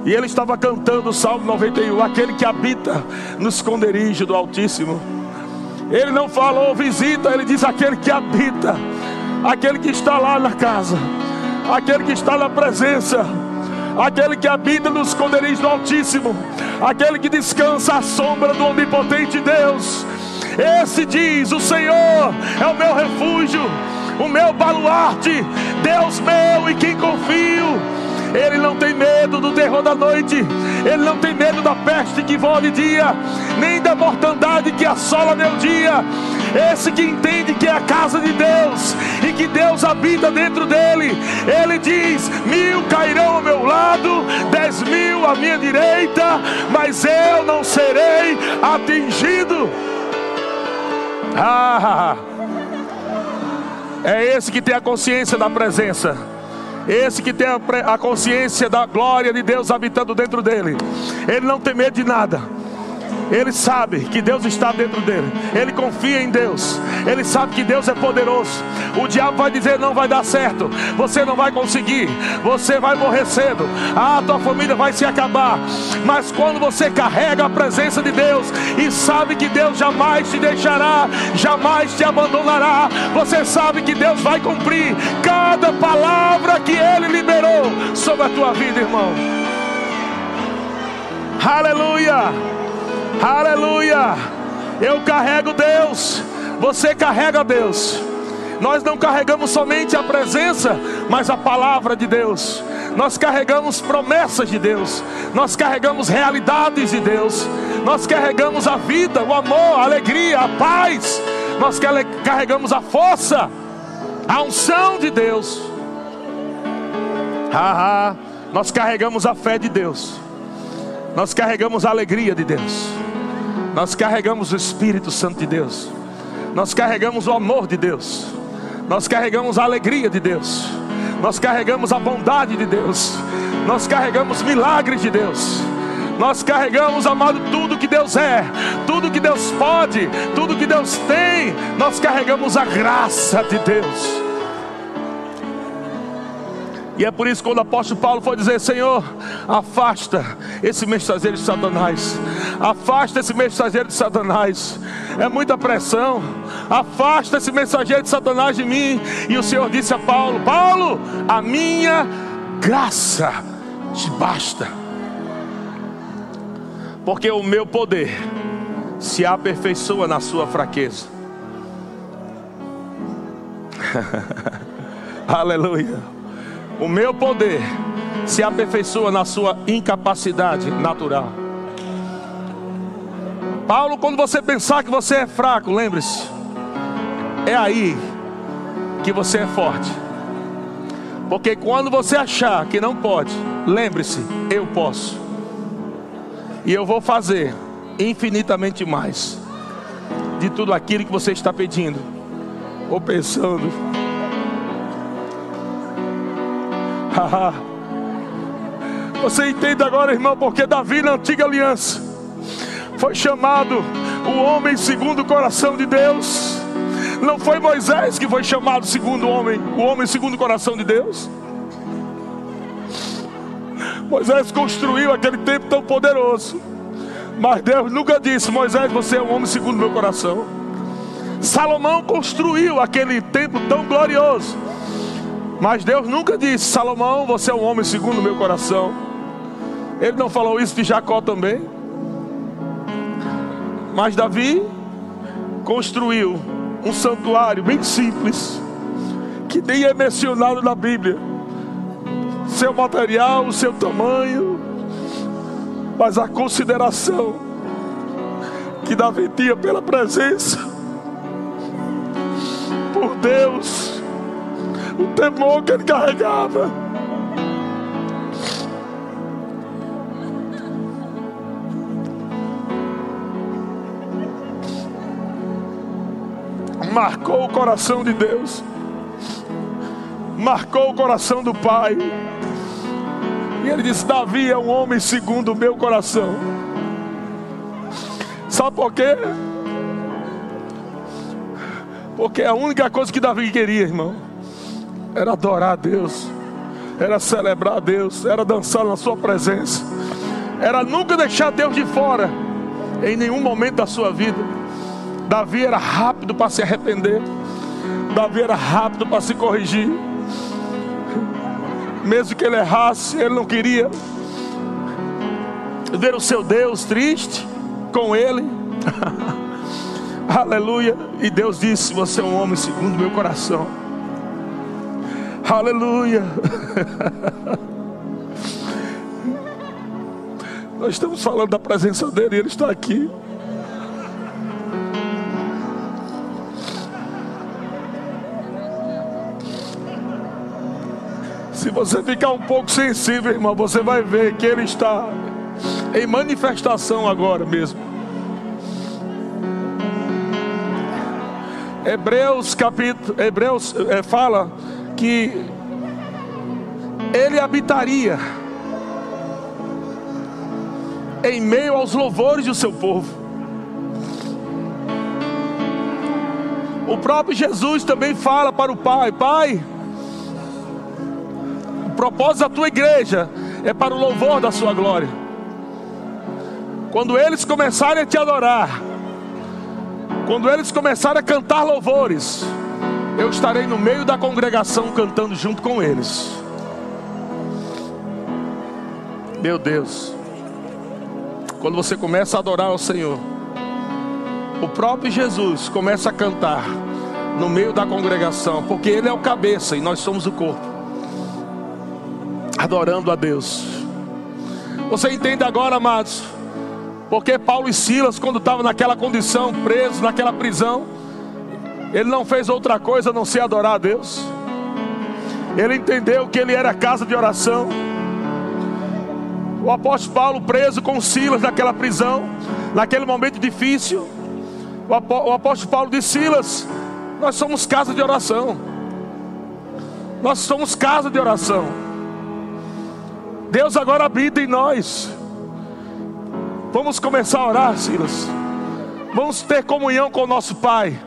E ele estava cantando o Salmo 91, aquele que habita no esconderijo do Altíssimo. Ele não falou visita, ele diz aquele que habita, aquele que está lá na casa, aquele que está na presença aquele que habita nos esconderijos do Altíssimo, aquele que descansa à sombra do onipotente Deus. Esse diz: O Senhor é o meu refúgio, o meu baluarte, Deus meu em quem confio. Ele não tem medo do terror da noite, ele não tem medo da peste que voa de dia, nem da mortandade que assola meu dia. Esse que entende que é a casa de Deus e que Deus habita dentro dele, ele diz: mil cairão ao meu lado, dez mil à minha direita, mas eu não serei atingido. Ah, [LAUGHS] é esse que tem a consciência da presença. Esse que tem a, consciência da glória de Deus habitando dentro dele. Ele não tem medo de nada. Ele sabe que Deus está dentro dele. Ele confia em Deus. Ele sabe que Deus é poderoso. O diabo vai dizer: não vai dar certo. Você não vai conseguir. Você vai morrer cedo. Ah, tua família vai se acabar. Mas quando você carrega a presença de Deus e sabe que Deus jamais te deixará, jamais te abandonará, você sabe que Deus vai cumprir cada palavra que Ele liberou sobre a tua vida, irmão. Aleluia. Aleluia! Eu carrego Deus, você carrega Deus. Nós não carregamos somente a presença, mas a palavra de Deus. Nós carregamos promessas de Deus, nós carregamos realidades de Deus, nós carregamos a vida, o amor, a alegria, a paz, nós carregamos a força, a unção de Deus. Ah, nós carregamos a fé de Deus, nós carregamos a alegria de Deus. Nós carregamos o Espírito Santo de Deus. Nós carregamos o amor de Deus. Nós carregamos a alegria de Deus. Nós carregamos a bondade de Deus. Nós carregamos milagres de Deus. Nós carregamos, amado, tudo que Deus é, tudo que Deus pode, tudo que Deus tem. Nós carregamos a graça de Deus. E é por isso que quando o apóstolo Paulo foi dizer: Senhor, afasta esse mensageiro de Satanás, afasta esse mensageiro de Satanás, é muita pressão, afasta esse mensageiro de Satanás de mim. E o Senhor disse a Paulo: Paulo, a minha graça te basta, porque o meu poder se aperfeiçoa na sua fraqueza. [LAUGHS] Aleluia. O meu poder se aperfeiçoa na sua incapacidade natural. Paulo, quando você pensar que você é fraco, lembre-se, é aí que você é forte. Porque quando você achar que não pode, lembre-se, eu posso. E eu vou fazer infinitamente mais de tudo aquilo que você está pedindo ou pensando. [LAUGHS] Você entende agora, irmão, porque Davi na antiga aliança foi chamado o homem segundo o coração de Deus. Não foi Moisés que foi chamado segundo o homem, o homem segundo o coração de Deus. Moisés construiu aquele templo tão poderoso. Mas Deus nunca disse: Moisés, você é um homem segundo o meu coração. Salomão construiu aquele templo tão glorioso. Mas Deus nunca disse: Salomão, você é um homem segundo o meu coração. Ele não falou isso de Jacó também. Mas Davi construiu um santuário bem simples, que nem é mencionado na Bíblia. Seu material, seu tamanho, mas a consideração que Davi tinha pela presença, por Deus, o temor que ele carregava. Marcou o coração de Deus, marcou o coração do Pai. E ele disse: Davi é um homem segundo o meu coração. Sabe por quê? Porque a única coisa que Davi queria, irmão, era adorar a Deus, era celebrar a Deus, era dançar na Sua presença, era nunca deixar Deus de fora, em nenhum momento da sua vida. Davi era rápido para se arrepender, Davi era rápido para se corrigir mesmo que ele errasse, ele não queria ver o seu Deus triste com ele. [LAUGHS] Aleluia. E Deus disse: Você é um homem segundo meu coração. Aleluia. Nós estamos falando da presença dele e ele está aqui. Se você ficar um pouco sensível, irmão, você vai ver que ele está em manifestação agora mesmo. Hebreus capítulo, Hebreus é, fala que ele habitaria em meio aos louvores do seu povo. O próprio Jesus também fala para o Pai: Pai, propósito da tua igreja é para o louvor da sua glória. Quando eles começarem a te adorar, quando eles começarem a cantar louvores, eu estarei no meio da congregação cantando junto com eles. Meu Deus, quando você começa a adorar ao Senhor, o próprio Jesus começa a cantar no meio da congregação, porque Ele é o cabeça e nós somos o corpo adorando a Deus. Você entende agora, amados? Porque Paulo e Silas, quando estavam naquela condição, presos naquela prisão, ele não fez outra coisa a não ser adorar a Deus. Ele entendeu que ele era casa de oração. O apóstolo Paulo, preso com Silas naquela prisão, naquele momento difícil, o apóstolo Paulo disse: Silas, nós somos casa de oração. Nós somos casa de oração. Deus agora habita em nós. Vamos começar a orar, Silas. Vamos ter comunhão com o nosso Pai.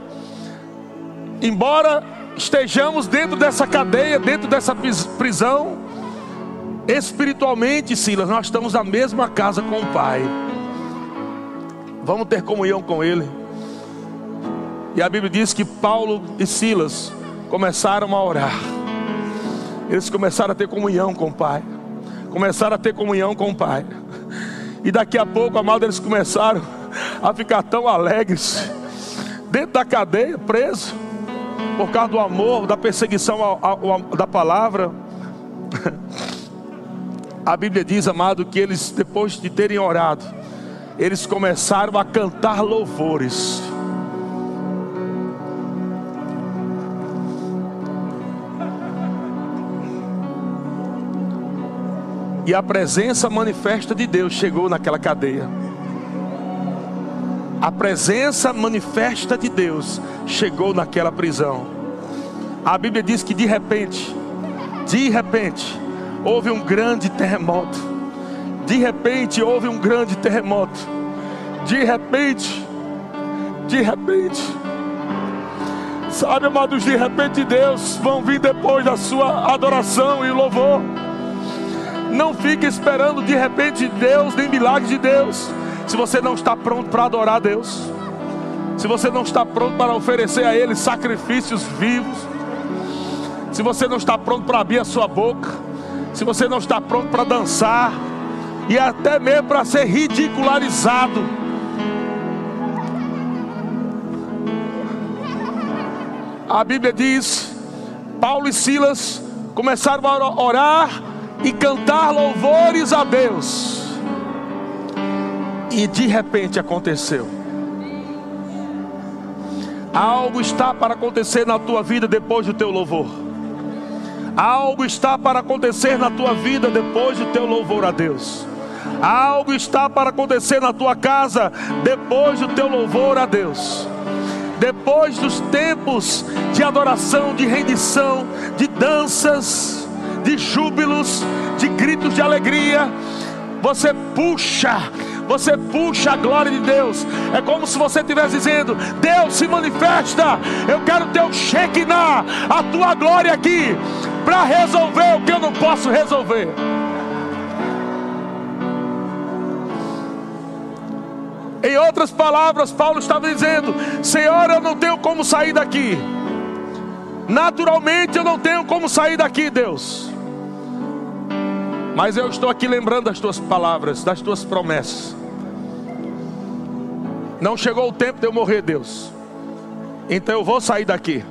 Embora estejamos dentro dessa cadeia, dentro dessa prisão, espiritualmente, Silas, nós estamos na mesma casa com o Pai. Vamos ter comunhão com Ele. E a Bíblia diz que Paulo e Silas começaram a orar. Eles começaram a ter comunhão com o Pai começaram a ter comunhão com o Pai. E daqui a pouco, amado, eles começaram a ficar tão alegres, dentro da cadeia, preso. Por causa do amor, da perseguição ao, ao, ao, da palavra. A Bíblia diz, amado, que eles, depois de terem orado, eles começaram a cantar louvores. E a presença manifesta de Deus chegou naquela cadeia. A presença manifesta de Deus chegou naquela prisão. A Bíblia diz que de repente, de repente, houve um grande terremoto. De repente houve um grande terremoto. De repente, de repente, sabe, amados, de repente Deus vão vir depois da sua adoração e louvor. Não fique esperando de repente Deus, nem milagre de Deus. Se você não está pronto para adorar a Deus, se você não está pronto para oferecer a Ele sacrifícios vivos, se você não está pronto para abrir a sua boca, se você não está pronto para dançar, e até mesmo para ser ridicularizado, a Bíblia diz: Paulo e Silas começaram a orar e cantar louvores a Deus. E de repente aconteceu. Algo está para acontecer na tua vida depois do teu louvor. Algo está para acontecer na tua vida depois do teu louvor a Deus. Algo está para acontecer na tua casa depois do teu louvor a Deus. Depois dos tempos de adoração, de rendição, de danças, de júbilos, de gritos de alegria. Você puxa, você puxa a glória de Deus. É como se você estivesse dizendo: Deus se manifesta. Eu quero ter o Shekinah, a tua glória aqui, para resolver o que eu não posso resolver. Em outras palavras, Paulo estava dizendo: Senhor, eu não tenho como sair daqui. Naturalmente eu não tenho como sair daqui, Deus. Mas eu estou aqui lembrando das tuas palavras, das tuas promessas. Não chegou o tempo de eu morrer, Deus. Então eu vou sair daqui.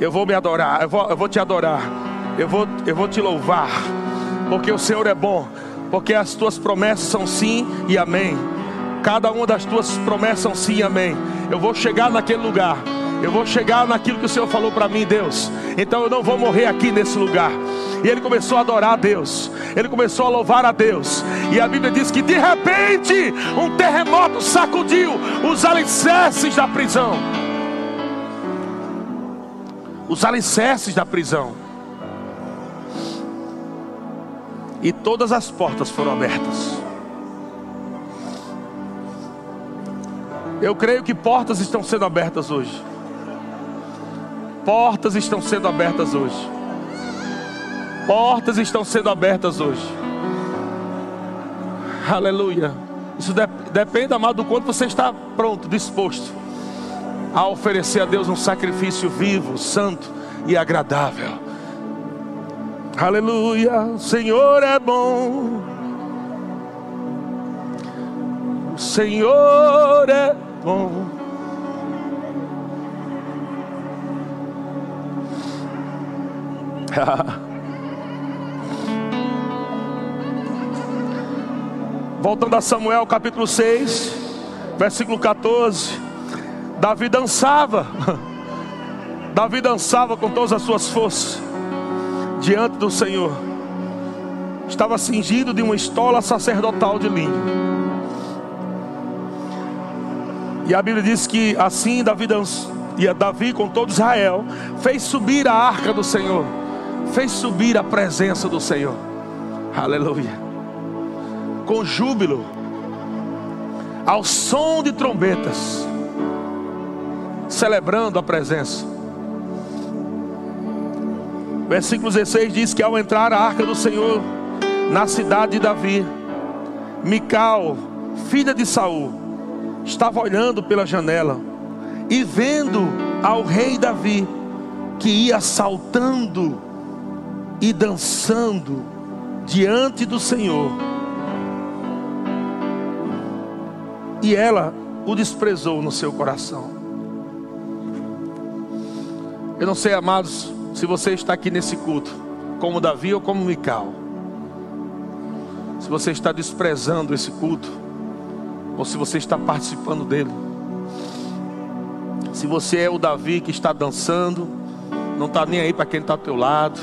Eu vou me adorar, eu vou, eu vou te adorar. Eu vou, eu vou te louvar. Porque o Senhor é bom. Porque as tuas promessas são sim e amém. Cada uma das tuas promessas são sim e amém. Eu vou chegar naquele lugar. Eu vou chegar naquilo que o Senhor falou para mim, Deus. Então eu não vou morrer aqui nesse lugar. E ele começou a adorar a Deus. Ele começou a louvar a Deus. E a Bíblia diz que de repente um terremoto sacudiu os alicerces da prisão. Os alicerces da prisão. E todas as portas foram abertas. Eu creio que portas estão sendo abertas hoje. Portas estão sendo abertas hoje. Portas estão sendo abertas hoje. Aleluia. Isso de, depende, amado, do quanto você está pronto, disposto a oferecer a Deus um sacrifício vivo, santo e agradável. Aleluia. O Senhor é bom. O Senhor é bom. [LAUGHS] Voltando a Samuel capítulo 6, versículo 14. Davi dançava. [LAUGHS] Davi dançava com todas as suas forças diante do Senhor. Estava cingido de uma estola sacerdotal de linho. E a Bíblia diz que assim Davi, e Davi com todo Israel fez subir a arca do Senhor fez subir a presença do Senhor. Aleluia. Com júbilo, ao som de trombetas, celebrando a presença. Versículo 16 diz que ao entrar a arca do Senhor na cidade de Davi, Mical, filha de Saul, estava olhando pela janela e vendo ao rei Davi que ia saltando e dançando diante do Senhor. E ela o desprezou no seu coração. Eu não sei, amados, se você está aqui nesse culto, como Davi ou como Mical. Se você está desprezando esse culto, ou se você está participando dele. Se você é o Davi que está dançando, não está nem aí para quem está ao teu lado.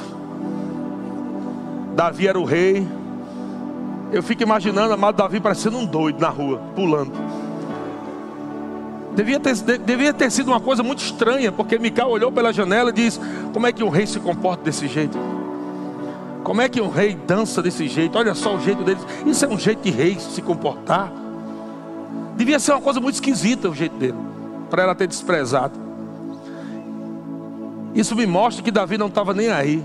Davi era o rei. Eu fico imaginando, amado Davi parecendo um doido na rua, pulando. Devia ter, devia ter sido uma coisa muito estranha, porque Micael olhou pela janela e disse: Como é que um rei se comporta desse jeito? Como é que um rei dança desse jeito? Olha só o jeito dele. Isso é um jeito de rei se comportar. Devia ser uma coisa muito esquisita o jeito dele, para ela ter desprezado. Isso me mostra que Davi não estava nem aí.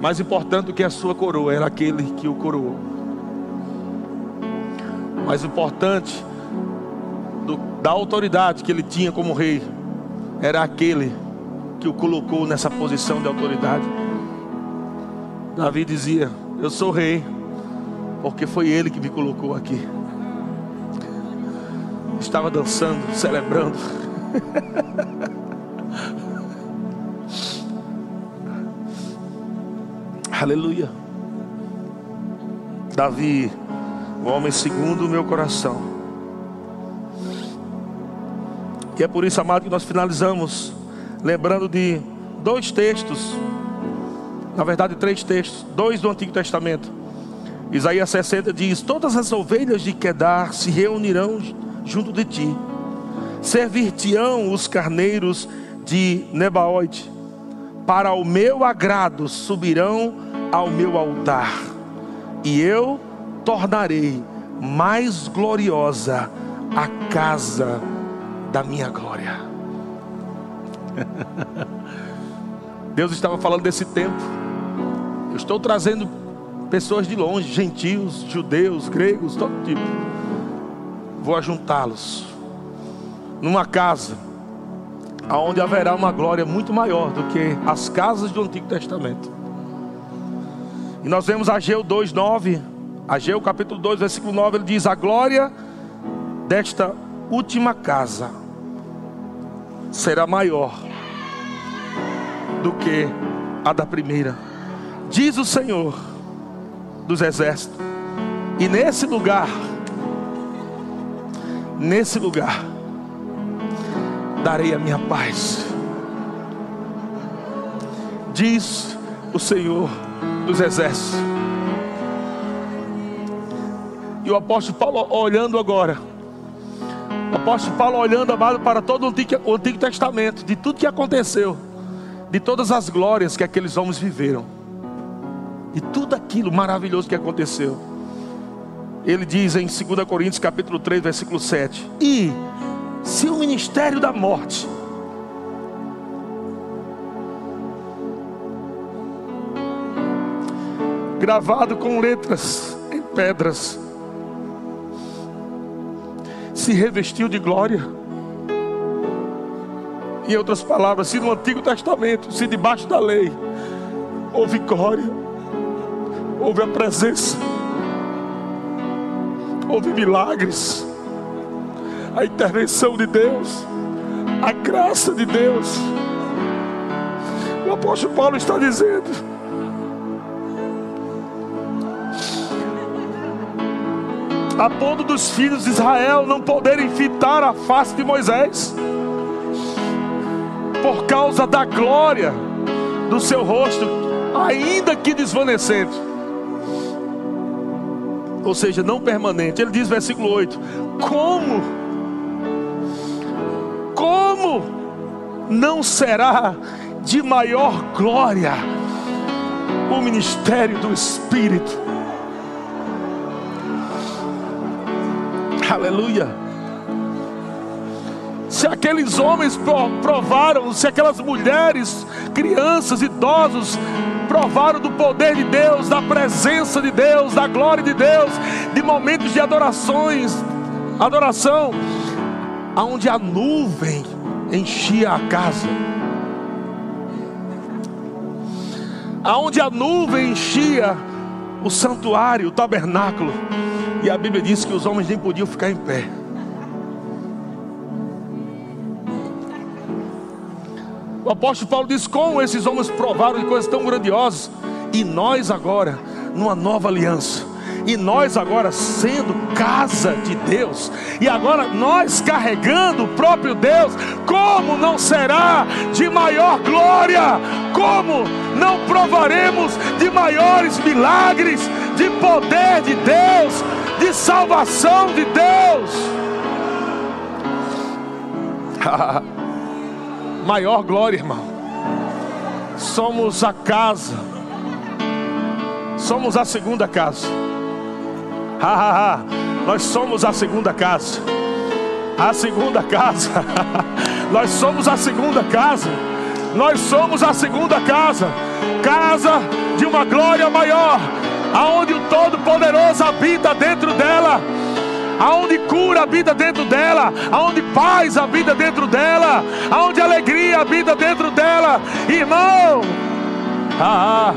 Mais importante do que a sua coroa era aquele que o coroou. Mais importante do, da autoridade que ele tinha como rei era aquele que o colocou nessa posição de autoridade. Davi dizia: Eu sou rei, porque foi ele que me colocou aqui. Estava dançando, celebrando. [LAUGHS] Aleluia. Davi, o homem segundo o meu coração. E é por isso, amado, que nós finalizamos lembrando de dois textos, na verdade, três textos, dois do Antigo Testamento. Isaías 60 diz: Todas as ovelhas de Quedar se reunirão junto de ti, servir-te-ão os carneiros de Nebaoide, para o meu agrado subirão ao meu altar, e eu tornarei mais gloriosa a casa da minha glória. [LAUGHS] Deus estava falando desse tempo. Eu estou trazendo pessoas de longe, gentios, judeus, gregos, todo tipo. Vou ajuntá-los numa casa aonde haverá uma glória muito maior do que as casas do Antigo Testamento. E nós vemos Ageu 2:9, Ageu capítulo 2, versículo 9, ele diz: "A glória desta última casa será maior do que a da primeira", diz o Senhor dos exércitos. E nesse lugar, nesse lugar, darei a minha paz. Diz o Senhor dos exércitos. E o apóstolo Paulo olhando agora. O apóstolo Paulo olhando, amado, para todo o Antigo, o Antigo Testamento, de tudo que aconteceu, de todas as glórias que aqueles homens viveram, de tudo aquilo maravilhoso que aconteceu. Ele diz em 2 Coríntios capítulo 3, versículo 7: E se o ministério da morte gravado com letras em pedras, se revestiu de glória. Em outras palavras, se no Antigo Testamento, se debaixo da lei, houve glória, houve a presença, houve milagres, a intervenção de Deus, a graça de Deus. O apóstolo Paulo está dizendo: a ponto dos filhos de Israel não poderem fitar a face de Moisés, por causa da glória do seu rosto, ainda que desvanecente, ou seja, não permanente. Ele diz, versículo 8: Como, como não será de maior glória o ministério do Espírito? Aleluia. Se aqueles homens provaram, se aquelas mulheres, crianças, idosos provaram do poder de Deus, da presença de Deus, da glória de Deus, de momentos de adorações, adoração, aonde a nuvem enchia a casa, aonde a nuvem enchia o santuário, o tabernáculo. E a Bíblia diz que os homens nem podiam ficar em pé. O apóstolo Paulo diz: Como esses homens provaram de coisas tão grandiosas, e nós agora, numa nova aliança, e nós agora sendo casa de Deus, e agora nós carregando o próprio Deus, como não será de maior glória? Como não provaremos de maiores milagres, de poder de Deus, de salvação de Deus? [LAUGHS] maior glória, irmão. Somos a casa, somos a segunda casa. Nós somos a segunda casa. A segunda casa. [LAUGHS] Nós somos a segunda casa. Nós somos a segunda casa. Casa de uma glória maior. Aonde o Todo-Poderoso habita dentro dela aonde cura habita dentro dela, aonde paz habita dentro dela, aonde alegria habita dentro dela, irmão. Ah, ah.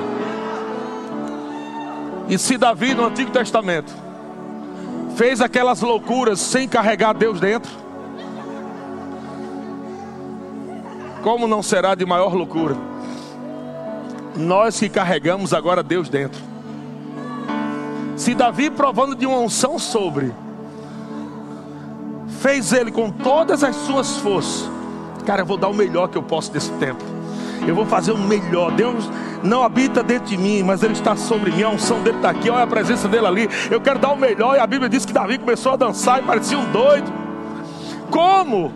E se Davi no Antigo Testamento fez aquelas loucuras sem carregar Deus dentro, como não será de maior loucura? Nós que carregamos agora Deus dentro. Se Davi provando de uma unção sobre, fez ele com todas as suas forças. Cara, eu vou dar o melhor que eu posso desse tempo. Eu vou fazer o melhor. Deus não habita dentro de mim, mas Ele está sobre mim. A unção dele está aqui, olha a presença dele ali. Eu quero dar o melhor. E a Bíblia diz que Davi começou a dançar e parecia um doido. Como?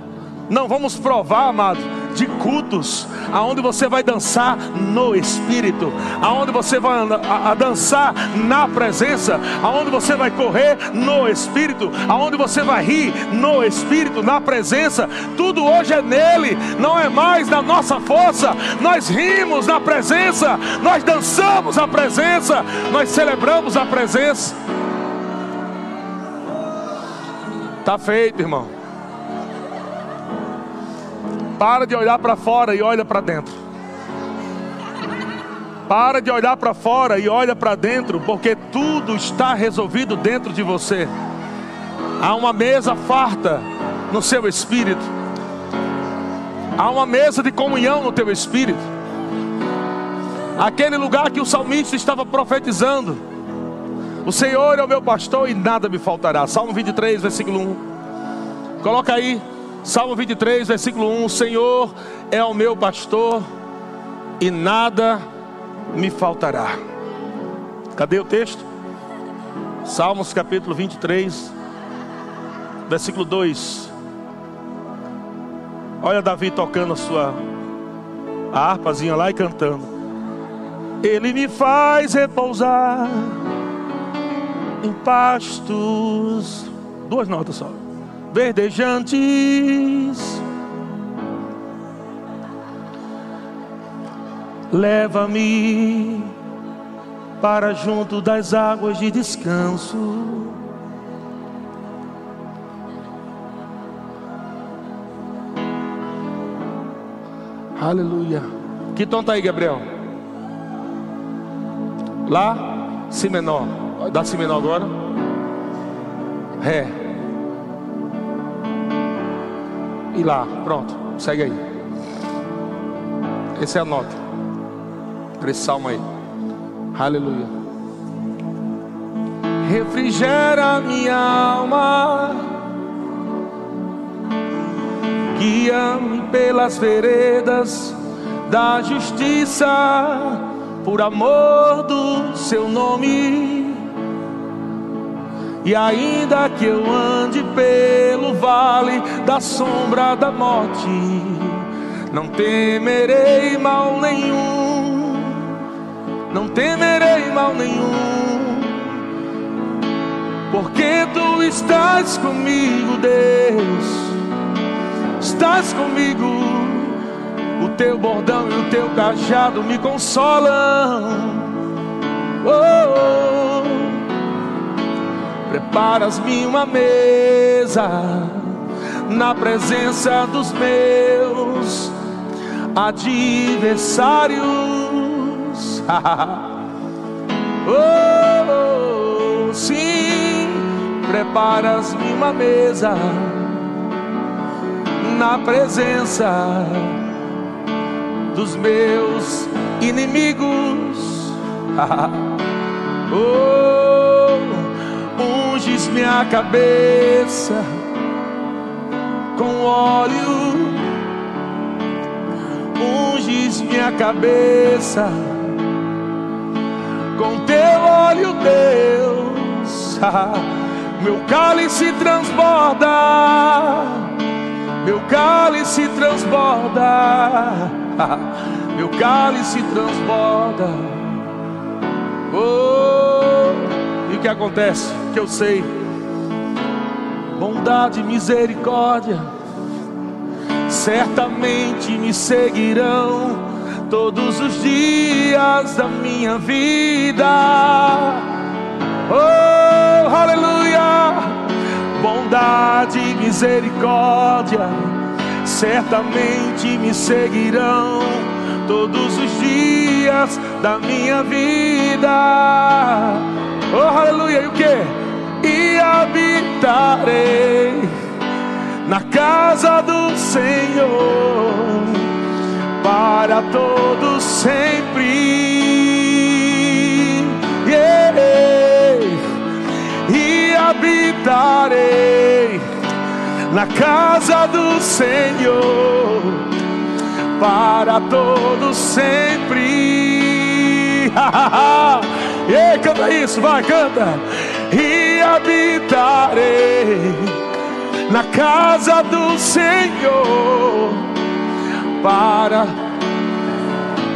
Não vamos provar, amado de cultos, aonde você vai dançar no Espírito, aonde você vai a, a dançar na presença, aonde você vai correr no Espírito, aonde você vai rir no Espírito, na presença. Tudo hoje é nele, não é mais na nossa força. Nós rimos na presença, nós dançamos a presença, nós celebramos a presença. Tá feito, irmão. Para de olhar para fora e olha para dentro. Para de olhar para fora e olha para dentro, porque tudo está resolvido dentro de você. Há uma mesa farta no seu espírito. Há uma mesa de comunhão no teu espírito. Aquele lugar que o salmista estava profetizando. O Senhor é o meu pastor e nada me faltará. Salmo 23, versículo 1. Coloca aí. Salmo 23, versículo 1: O Senhor é o meu pastor e nada me faltará. Cadê o texto? Salmos capítulo 23, versículo 2. Olha Davi tocando a sua harpazinha lá e cantando. Ele me faz repousar em pastos. Duas notas só verdejantes. Leva-me para junto das águas de descanso. Aleluia. Que tom tá aí, Gabriel? Lá, Si menor. Dá Si menor agora. Ré. E lá. Pronto, segue aí. Essa é a nota. Esse salmo aí. Aleluia. Refrigera minha alma. Guia-me pelas veredas da justiça, por amor do seu nome. E ainda que eu ande pelo vale da sombra da morte, não temerei mal nenhum, não temerei mal nenhum, porque tu estás comigo, Deus, estás comigo, o teu bordão e o teu cajado me consolam. Oh, oh preparas-me uma mesa na presença dos meus adversários. [LAUGHS] oh, sim, preparas-me uma mesa dos meus inimigos. [LAUGHS] oh, unges minha cabeça com óleo, unges minha cabeça com teu óleo, Deus. [LAUGHS] Meu cálice transborda, meu cálice transborda, [LAUGHS] meu cálice transborda. Oh, que acontece? Que eu sei, bondade misericórdia certamente me seguirão todos os dias da minha vida. Oh, aleluia! Bondade e misericórdia certamente me seguirão todos os dias da minha vida. Oh, aleluia! E o que? E habitarei na casa do Senhor para todos sempre. Yeah. E habitarei na casa do Senhor para todos sempre. [LAUGHS] e canta isso, vai, canta. E habitarei na casa do Senhor para,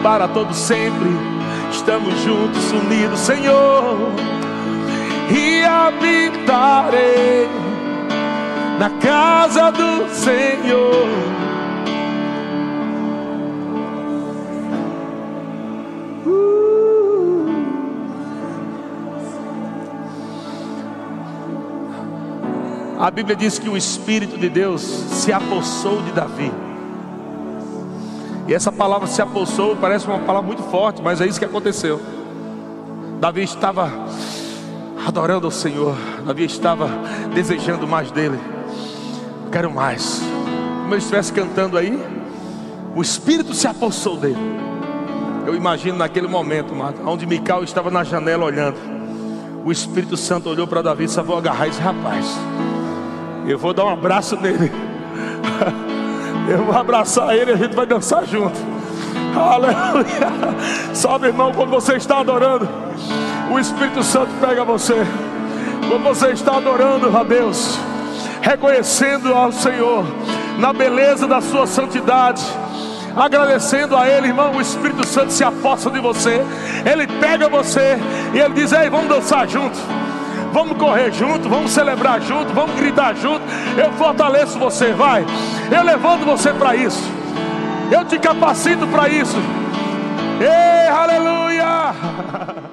para todo sempre. Estamos juntos, unidos, Senhor, e habitarei na casa do Senhor. A Bíblia diz que o Espírito de Deus se apossou de Davi. E essa palavra se apossou, parece uma palavra muito forte, mas é isso que aconteceu. Davi estava adorando ao Senhor, Davi estava desejando mais dele. Quero mais. Como ele estivesse cantando aí, o Espírito se apossou dele. Eu imagino naquele momento, onde Mical estava na janela olhando. O Espírito Santo olhou para Davi e disse: Vou agarrar esse rapaz. Eu vou dar um abraço nele. [LAUGHS] Eu vou abraçar ele e a gente vai dançar junto. Aleluia. Sabe, irmão, quando você está adorando, o Espírito Santo pega você. Quando você está adorando a Deus, reconhecendo ao Senhor na beleza da sua santidade, agradecendo a Ele, irmão, o Espírito Santo se aposta de você. Ele pega você e ele diz: Ei, vamos dançar junto. Vamos correr junto, vamos celebrar junto, vamos gritar junto. Eu fortaleço você, vai. Eu levanto você para isso. Eu te capacito para isso. Ei, aleluia! [LAUGHS]